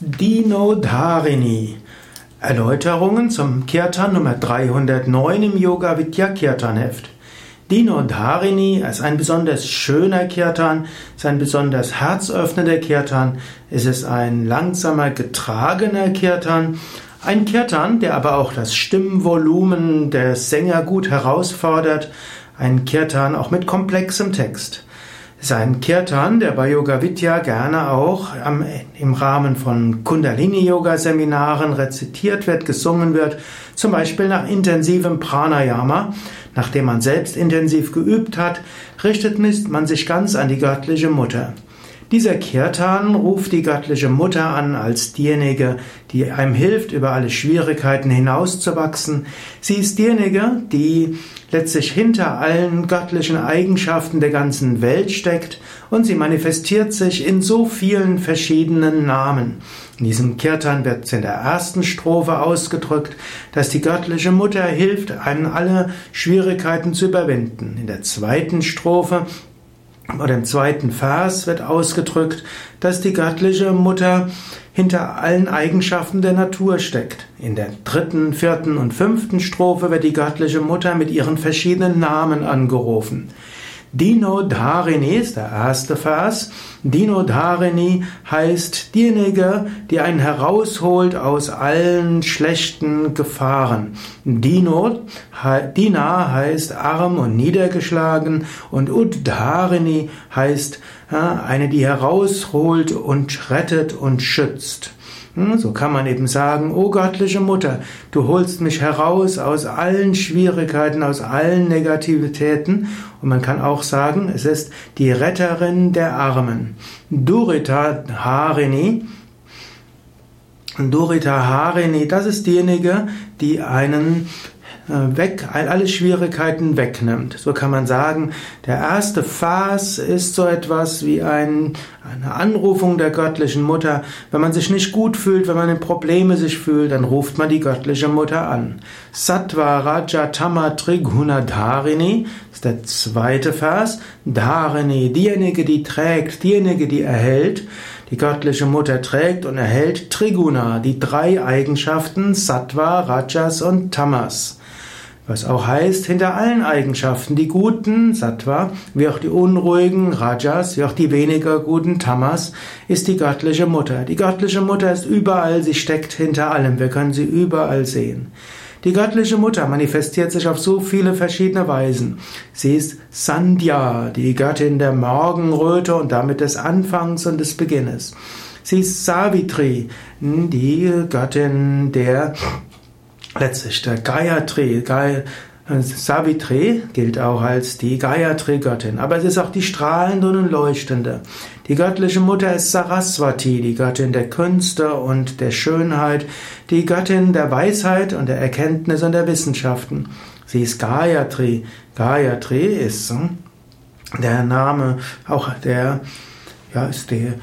Dinodharini. Erläuterungen zum Kirtan Nummer 309 im Yoga Vidya Kirtan Heft. Dinodharini ist ein besonders schöner Kirtan, ist ein besonders herzöffnender Kirtan, es ist ein langsamer getragener Kirtan, ein Kirtan, der aber auch das Stimmvolumen der Sänger gut herausfordert, ein Kirtan auch mit komplexem Text ist ein Kirtan, der bei Yoga Vidya gerne auch am, im Rahmen von Kundalini-Yoga-Seminaren rezitiert wird, gesungen wird, zum Beispiel nach intensivem Pranayama. Nachdem man selbst intensiv geübt hat, richtet man sich ganz an die göttliche Mutter. Dieser Kirtan ruft die göttliche Mutter an als diejenige, die einem hilft, über alle Schwierigkeiten hinauszuwachsen. Sie ist diejenige, die letztlich hinter allen göttlichen Eigenschaften der ganzen Welt steckt und sie manifestiert sich in so vielen verschiedenen Namen. In diesem Kirtan wird in der ersten Strophe ausgedrückt, dass die göttliche Mutter hilft, einen alle Schwierigkeiten zu überwinden. In der zweiten Strophe oder im zweiten Vers wird ausgedrückt, dass die göttliche Mutter hinter allen Eigenschaften der Natur steckt. In der dritten, vierten und fünften Strophe wird die göttliche Mutter mit ihren verschiedenen Namen angerufen. Dino Dharini ist der erste Vers. Dino Dharini heißt diejenige, die einen herausholt aus allen schlechten Gefahren. Dino, Dina heißt arm und niedergeschlagen und Uddharini heißt eine, die herausholt und rettet und schützt. Hm, so kann man eben sagen, o göttliche Mutter, du holst mich heraus aus allen Schwierigkeiten, aus allen Negativitäten. Und man kann auch sagen, es ist die Retterin der Armen. Durita Harini. Durita Harini, das ist diejenige, die einen weg, alle Schwierigkeiten wegnimmt. So kann man sagen, der erste Phas ist so etwas wie ein, eine Anrufung der göttlichen Mutter. Wenn man sich nicht gut fühlt, wenn man in Probleme sich fühlt, dann ruft man die göttliche Mutter an. Sattva Raja Tama Triguna Dharini ist der zweite Vers. Dharini, diejenige, die trägt, diejenige, die erhält. Die göttliche Mutter trägt und erhält Triguna, die drei Eigenschaften Sattva, Rajas und Tamas. Was auch heißt, hinter allen Eigenschaften, die guten, Sattva, wie auch die unruhigen, Rajas, wie auch die weniger guten, Tamas, ist die göttliche Mutter. Die göttliche Mutter ist überall, sie steckt hinter allem, wir können sie überall sehen. Die göttliche Mutter manifestiert sich auf so viele verschiedene Weisen. Sie ist Sandhya, die Göttin der Morgenröte und damit des Anfangs und des Beginnes. Sie ist Savitri, die Göttin der letztlich der Gayatri. Gay Savitri gilt auch als die Gayatri-Göttin, aber es ist auch die strahlende und leuchtende. Die göttliche Mutter ist Saraswati, die Göttin der Künste und der Schönheit, die Göttin der Weisheit und der Erkenntnis und der Wissenschaften. Sie ist Gayatri. Gayatri ist hm, der Name auch der, ja, ist der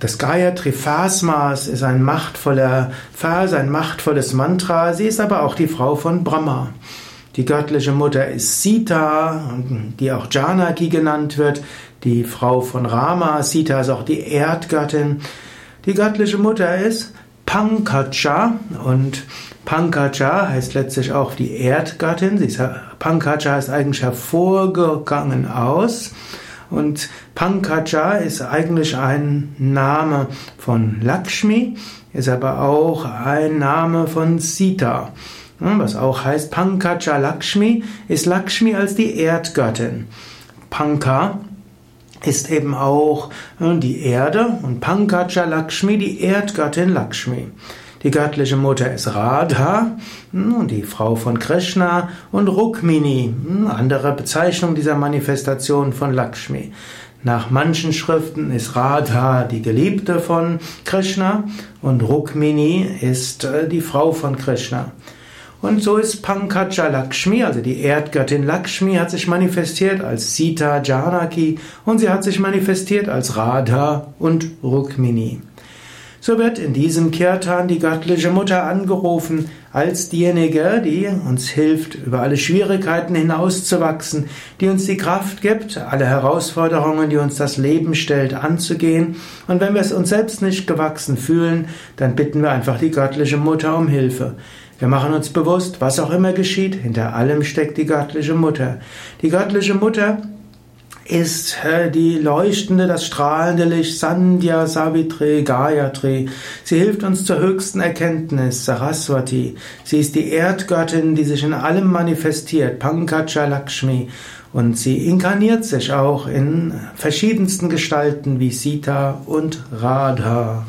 das Gayatri Phasmas ist ein machtvoller Vers, ein machtvolles Mantra. Sie ist aber auch die Frau von Brahma. Die göttliche Mutter ist Sita, die auch Janaki genannt wird, die Frau von Rama. Sita ist auch die Erdgöttin. Die göttliche Mutter ist Pankaja und Pankaja heißt letztlich auch die Erdgöttin. Pankaja ist eigentlich hervorgegangen aus. Und Pankaja ist eigentlich ein Name von Lakshmi, ist aber auch ein Name von Sita. Was auch heißt Pankaja Lakshmi, ist Lakshmi als die Erdgöttin. Panka ist eben auch die Erde und Pankaja Lakshmi die Erdgöttin Lakshmi. Die göttliche Mutter ist Radha, hm, die Frau von Krishna und Rukmini, hm, andere Bezeichnung dieser Manifestation von Lakshmi. Nach manchen Schriften ist Radha die Geliebte von Krishna und Rukmini ist äh, die Frau von Krishna. Und so ist Pankaja Lakshmi, also die Erdgöttin Lakshmi, hat sich manifestiert als Sita Janaki und sie hat sich manifestiert als Radha und Rukmini. So wird in diesem Kirtan die göttliche Mutter angerufen als diejenige, die uns hilft, über alle Schwierigkeiten hinauszuwachsen, die uns die Kraft gibt, alle Herausforderungen, die uns das Leben stellt, anzugehen. Und wenn wir es uns selbst nicht gewachsen fühlen, dann bitten wir einfach die göttliche Mutter um Hilfe. Wir machen uns bewusst, was auch immer geschieht, hinter allem steckt die göttliche Mutter. Die göttliche Mutter ist die leuchtende, das strahlende Licht Sandhya Savitri Gayatri. Sie hilft uns zur höchsten Erkenntnis, Saraswati. Sie ist die Erdgöttin, die sich in allem manifestiert, Pankaja Lakshmi. Und sie inkarniert sich auch in verschiedensten Gestalten wie Sita und Radha.